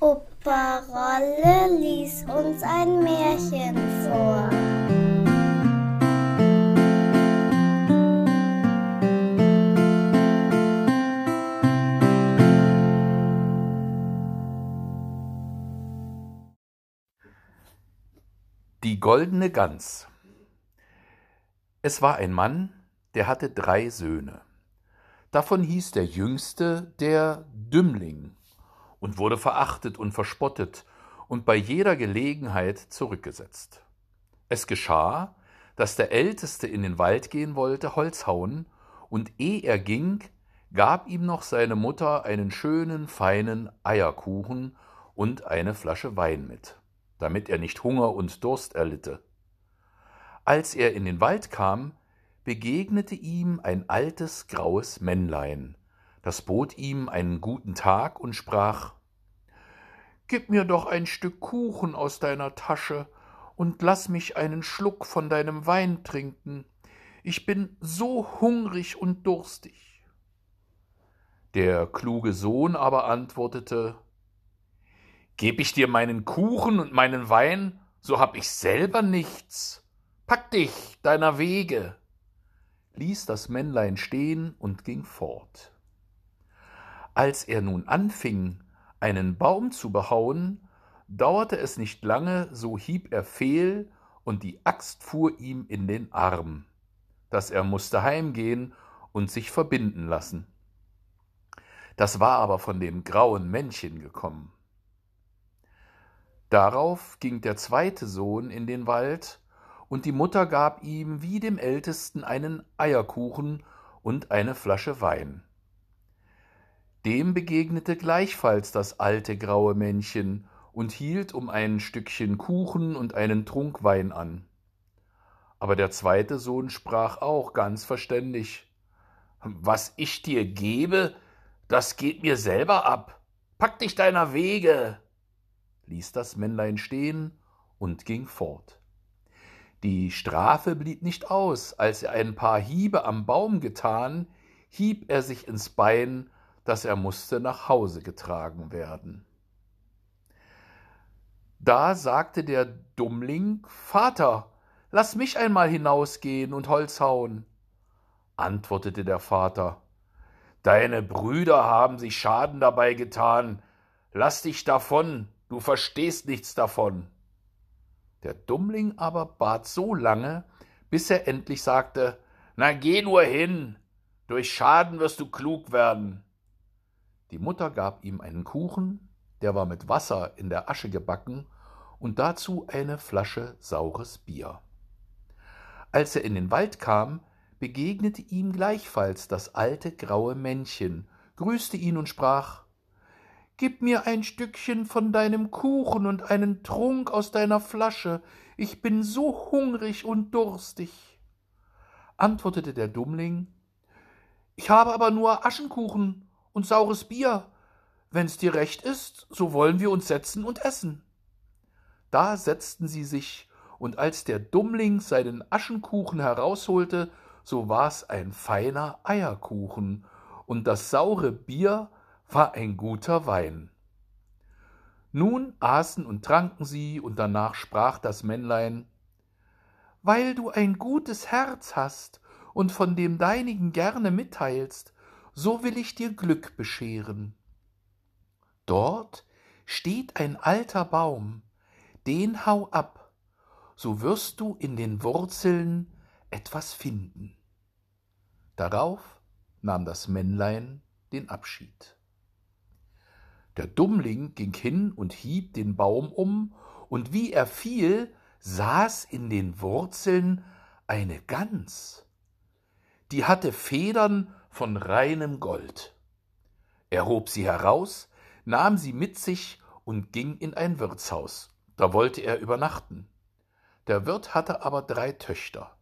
Opa Rolle lies uns ein Märchen vor. Die goldene Gans Es war ein Mann, der hatte drei Söhne. Davon hieß der jüngste der Dümmling und wurde verachtet und verspottet und bei jeder Gelegenheit zurückgesetzt. Es geschah, dass der Älteste in den Wald gehen wollte, Holz hauen, und eh er ging, gab ihm noch seine Mutter einen schönen, feinen Eierkuchen und eine Flasche Wein mit, damit er nicht Hunger und Durst erlitte. Als er in den Wald kam, begegnete ihm ein altes graues Männlein, das bot ihm einen guten Tag und sprach Gib mir doch ein Stück Kuchen aus deiner Tasche und lass mich einen Schluck von deinem Wein trinken. Ich bin so hungrig und durstig. Der kluge Sohn aber antwortete Geb ich dir meinen Kuchen und meinen Wein, so hab ich selber nichts. Pack dich deiner Wege ließ das Männlein stehen und ging fort. Als er nun anfing, einen Baum zu behauen, dauerte es nicht lange, so hieb er fehl, und die Axt fuhr ihm in den Arm, dass er musste heimgehen und sich verbinden lassen. Das war aber von dem grauen Männchen gekommen. Darauf ging der zweite Sohn in den Wald und die Mutter gab ihm wie dem Ältesten einen Eierkuchen und eine Flasche Wein. Dem begegnete gleichfalls das alte graue Männchen und hielt um ein Stückchen Kuchen und einen Trunk Wein an. Aber der zweite Sohn sprach auch ganz verständig Was ich dir gebe, das geht mir selber ab. Pack dich deiner Wege, ließ das Männlein stehen und ging fort. Die Strafe blieb nicht aus, als er ein paar Hiebe am Baum getan, hieb er sich ins Bein, dass er musste nach Hause getragen werden. Da sagte der Dummling Vater, lass mich einmal hinausgehen und Holz hauen. Antwortete der Vater Deine Brüder haben sich Schaden dabei getan, lass dich davon, du verstehst nichts davon. Der Dummling aber bat so lange, bis er endlich sagte Na geh nur hin, durch Schaden wirst du klug werden. Die Mutter gab ihm einen Kuchen, der war mit Wasser in der Asche gebacken, und dazu eine Flasche saures Bier. Als er in den Wald kam, begegnete ihm gleichfalls das alte graue Männchen, grüßte ihn und sprach Gib mir ein Stückchen von deinem Kuchen und einen Trunk aus deiner Flasche, ich bin so hungrig und durstig. Antwortete der Dummling, ich habe aber nur Aschenkuchen und saures Bier. Wenn's dir recht ist, so wollen wir uns setzen und essen. Da setzten sie sich, und als der Dummling seinen Aschenkuchen herausholte, so war's ein feiner Eierkuchen, und das saure Bier war ein guter Wein. Nun aßen und tranken sie, und danach sprach das Männlein Weil du ein gutes Herz hast und von dem deinigen gerne mitteilst, so will ich dir Glück bescheren. Dort steht ein alter Baum, den hau ab, so wirst du in den Wurzeln etwas finden. Darauf nahm das Männlein den Abschied. Der Dummling ging hin und hieb den Baum um, und wie er fiel, saß in den Wurzeln eine Gans. Die hatte Federn von reinem Gold. Er hob sie heraus, nahm sie mit sich und ging in ein Wirtshaus. Da wollte er übernachten. Der Wirt hatte aber drei Töchter.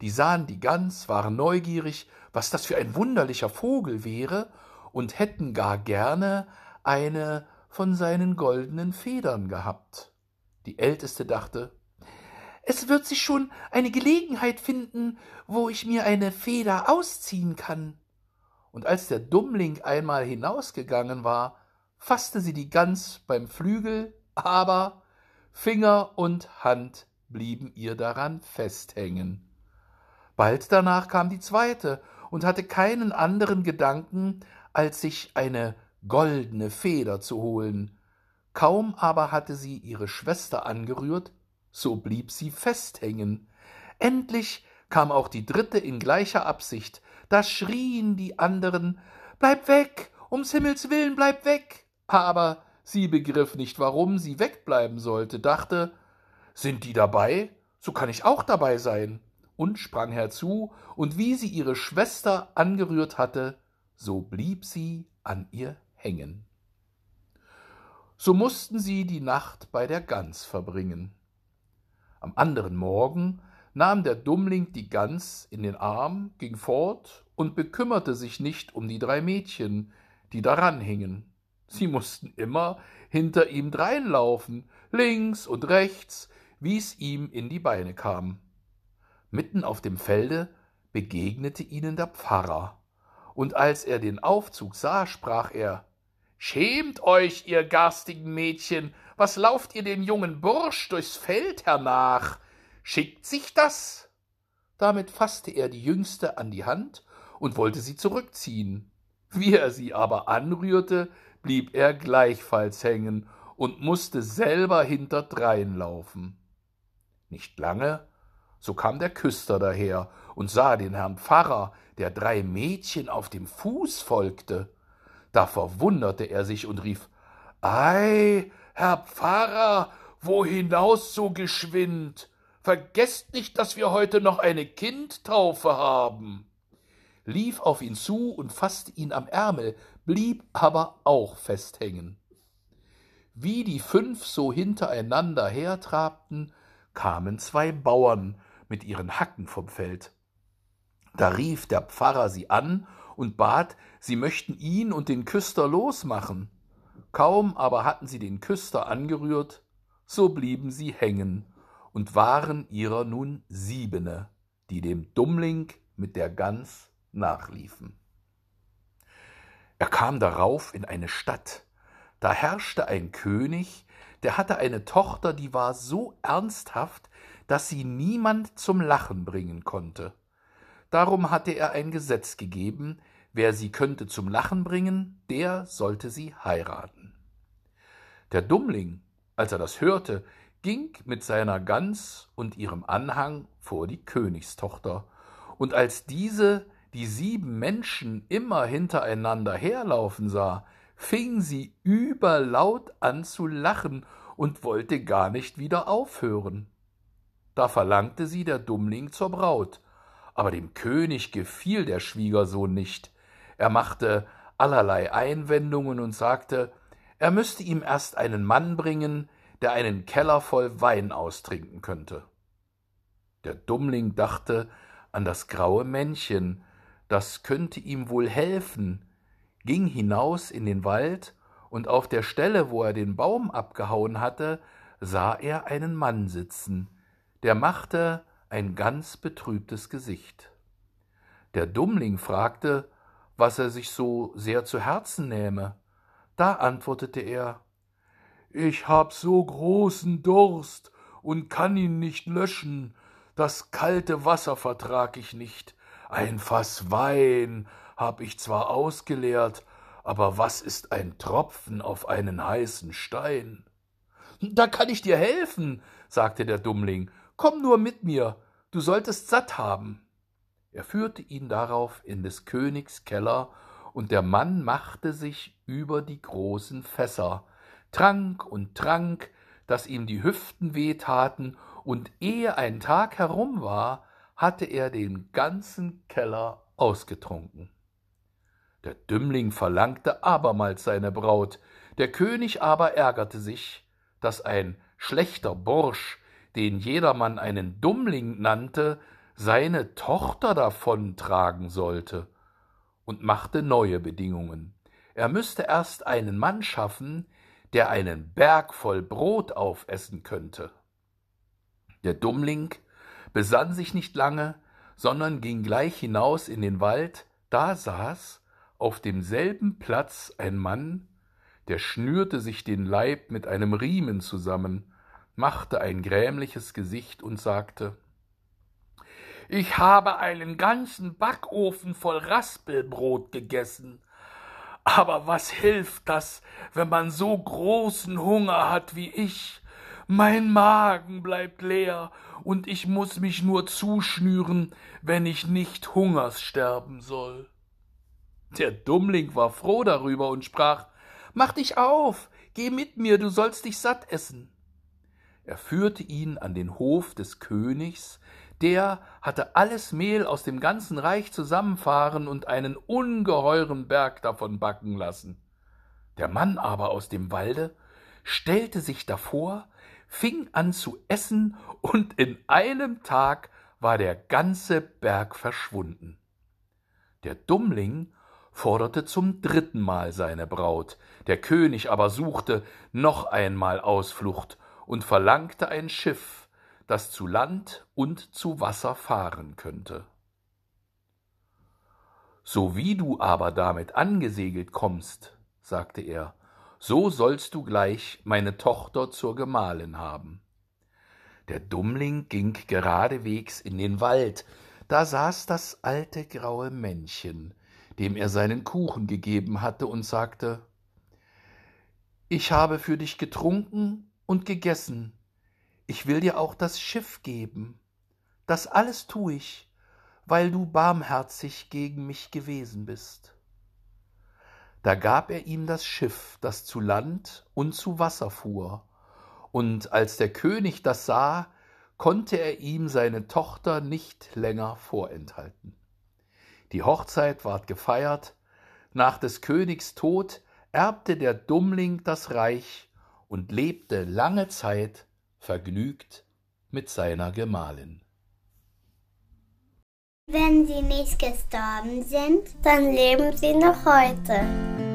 Die sahen die Gans, waren neugierig, was das für ein wunderlicher Vogel wäre, und hätten gar gerne eine von seinen goldenen Federn gehabt. Die Älteste dachte, es wird sich schon eine Gelegenheit finden, wo ich mir eine Feder ausziehen kann. Und als der Dummling einmal hinausgegangen war, fasste sie die Gans beim Flügel, aber Finger und Hand blieben ihr daran festhängen. Bald danach kam die zweite und hatte keinen anderen Gedanken, als sich eine goldene Feder zu holen. Kaum aber hatte sie ihre Schwester angerührt, so blieb sie festhängen. Endlich kam auch die dritte in gleicher Absicht, da schrien die anderen Bleib weg, ums Himmels willen, bleib weg. Aber sie begriff nicht, warum sie wegbleiben sollte, dachte Sind die dabei? So kann ich auch dabei sein, und sprang herzu, und wie sie ihre Schwester angerührt hatte, so blieb sie an ihr hängen. So mussten sie die Nacht bei der Gans verbringen. Am anderen Morgen nahm der Dummling die Gans in den Arm, ging fort und bekümmerte sich nicht um die drei Mädchen, die daran hingen. Sie mussten immer hinter ihm dreinlaufen, links und rechts, wie's ihm in die Beine kam. Mitten auf dem Felde begegnete ihnen der Pfarrer, und als er den Aufzug sah, sprach er Schämt euch, ihr garstigen Mädchen, was lauft ihr dem jungen Bursch durchs Feld hernach? Schickt sich das? Damit fasste er die Jüngste an die Hand und wollte sie zurückziehen. Wie er sie aber anrührte, blieb er gleichfalls hängen und musste selber hinterdrein laufen. Nicht lange, so kam der Küster daher und sah den Herrn Pfarrer, der drei Mädchen auf dem Fuß folgte. Da verwunderte er sich und rief Ei, Herr Pfarrer, wo hinaus so geschwind? Vergesst nicht, dass wir heute noch eine Kindtaufe haben. Lief auf ihn zu und fasste ihn am Ärmel, blieb aber auch festhängen. Wie die fünf so hintereinander hertrabten, kamen zwei Bauern mit ihren Hacken vom Feld. Da rief der Pfarrer sie an und bat, sie möchten ihn und den Küster losmachen. Kaum aber hatten sie den Küster angerührt, so blieben sie hängen und waren ihrer nun siebene, die dem Dummling mit der Gans nachliefen. Er kam darauf in eine Stadt, da herrschte ein König, der hatte eine Tochter, die war so ernsthaft, dass sie niemand zum Lachen bringen konnte. Darum hatte er ein Gesetz gegeben, wer sie könnte zum Lachen bringen, der sollte sie heiraten. Der Dummling, als er das hörte, ging mit seiner Gans und ihrem Anhang vor die Königstochter, und als diese die sieben Menschen immer hintereinander herlaufen sah, fing sie überlaut an zu lachen und wollte gar nicht wieder aufhören. Da verlangte sie der Dummling zur Braut, aber dem König gefiel der Schwiegersohn nicht. Er machte allerlei Einwendungen und sagte, er müsste ihm erst einen Mann bringen, der einen Keller voll Wein austrinken könnte. Der Dummling dachte an das graue Männchen, das könnte ihm wohl helfen, ging hinaus in den Wald, und auf der Stelle, wo er den Baum abgehauen hatte, sah er einen Mann sitzen, der machte ein ganz betrübtes Gesicht. Der Dummling fragte, was er sich so sehr zu Herzen nähme. Da antwortete er Ich hab so großen Durst und kann ihn nicht löschen, das kalte Wasser vertrag ich nicht, ein Faß Wein hab ich zwar ausgeleert, aber was ist ein Tropfen auf einen heißen Stein? Da kann ich dir helfen, sagte der Dummling, komm nur mit mir, du solltest satt haben. Er führte ihn darauf in des Königs Keller, und der Mann machte sich über die großen Fässer, trank und trank, dass ihm die Hüften wehtaten, und ehe ein Tag herum war, hatte er den ganzen Keller ausgetrunken. Der Dümmling verlangte abermals seine Braut, der König aber ärgerte sich, dass ein schlechter Bursch, den jedermann einen Dummling nannte, seine Tochter davontragen sollte, und machte neue Bedingungen. Er müsste erst einen Mann schaffen, der einen Berg voll Brot aufessen könnte. Der Dummling besann sich nicht lange, sondern ging gleich hinaus in den Wald, da saß auf demselben Platz ein Mann, der schnürte sich den Leib mit einem Riemen zusammen, machte ein grämliches Gesicht und sagte Ich habe einen ganzen Backofen voll Raspelbrot gegessen. Aber was hilft das, wenn man so großen Hunger hat wie ich? Mein Magen bleibt leer, und ich muss mich nur zuschnüren, wenn ich nicht Hungers sterben soll. Der Dummling war froh darüber und sprach Mach dich auf, geh mit mir, du sollst dich satt essen. Er führte ihn an den Hof des Königs, der hatte alles Mehl aus dem ganzen Reich zusammenfahren und einen ungeheuren Berg davon backen lassen. Der Mann aber aus dem Walde stellte sich davor, fing an zu essen, und in einem Tag war der ganze Berg verschwunden. Der Dummling forderte zum dritten Mal seine Braut, der König aber suchte noch einmal Ausflucht und verlangte ein Schiff, das zu Land und zu Wasser fahren könnte. So wie du aber damit angesegelt kommst, sagte er, so sollst du gleich meine Tochter zur Gemahlin haben. Der Dummling ging geradewegs in den Wald, da saß das alte graue Männchen, dem er seinen Kuchen gegeben hatte, und sagte Ich habe für dich getrunken und gegessen, ich will dir auch das Schiff geben. Das alles tu ich, weil du barmherzig gegen mich gewesen bist. Da gab er ihm das Schiff, das zu Land und zu Wasser fuhr, und als der König das sah, konnte er ihm seine Tochter nicht länger vorenthalten. Die Hochzeit ward gefeiert, nach des Königs Tod erbte der Dummling das Reich und lebte lange Zeit vergnügt mit seiner Gemahlin. Wenn sie nicht gestorben sind, dann leben sie noch heute.